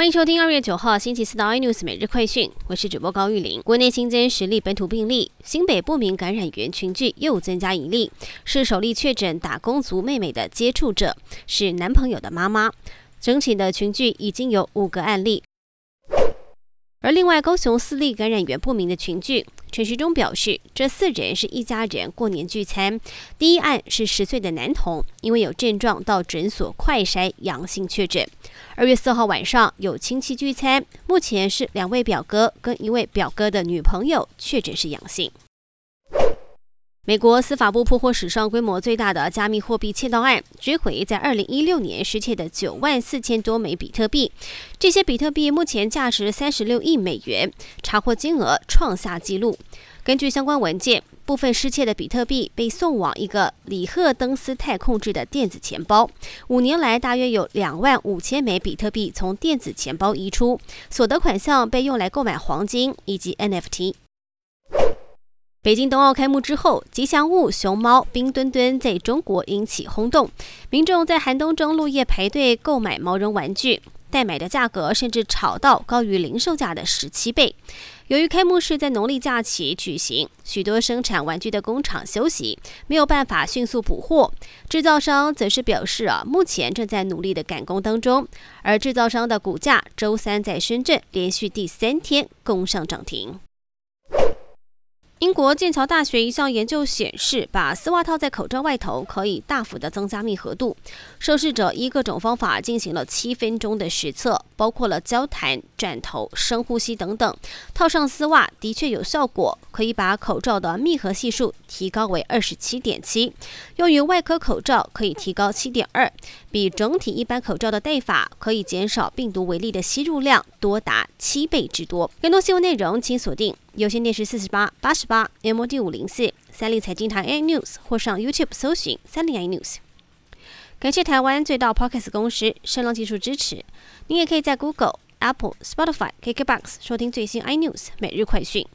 欢迎收听二月九号星期四的 iNews 每日快讯，我是主播高玉玲。国内新增十例本土病例，新北不明感染源群聚又增加一例，是首例确诊打工族妹妹的接触者，是男朋友的妈妈。整体的群聚已经有五个案例。而另外，高雄四例感染源不明的群聚，陈时中表示，这四人是一家人过年聚餐。第一案是十岁的男童，因为有症状到诊所快筛阳性确诊。二月四号晚上有亲戚聚餐，目前是两位表哥跟一位表哥的女朋友确诊是阳性。美国司法部破获史上规模最大的加密货币窃盗案，追回在二零一六年失窃的九万四千多枚比特币。这些比特币目前价值三十六亿美元，查获金额创下纪录。根据相关文件，部分失窃的比特币被送往一个里赫登斯泰控制的电子钱包。五年来，大约有两万五千枚比特币从电子钱包移出，所得款项被用来购买黄金以及 NFT。北京冬奥开幕之后，吉祥物熊猫冰墩墩在中国引起轰动，民众在寒冬中入夜排队购买毛绒玩具，代买的价格甚至炒到高于零售价的十七倍。由于开幕式在农历假期举行，许多生产玩具的工厂休息，没有办法迅速补货。制造商则是表示啊，目前正在努力的赶工当中。而制造商的股价周三在深圳连续第三天攻上涨停。英国剑桥大学一项研究显示，把丝袜套在口罩外头可以大幅的增加密合度。受试者依各种方法进行了七分钟的实测，包括了交谈、转头、深呼吸等等。套上丝袜的确有效果，可以把口罩的密合系数提高为二十七点七。用于外科口罩可以提高七点二，比整体一般口罩的戴法可以减少病毒为例的吸入量多达七倍之多。更多新闻内容，请锁定。有线电视四十八八十八，MOD 五零四，三立财经台 A News 或上 YouTube 搜寻三立 A News。感谢台湾最大 Podcast 公司声浪技术支持。你也可以在 Google、Apple、Spotify、KKBox 收听最新 i News 每日快讯。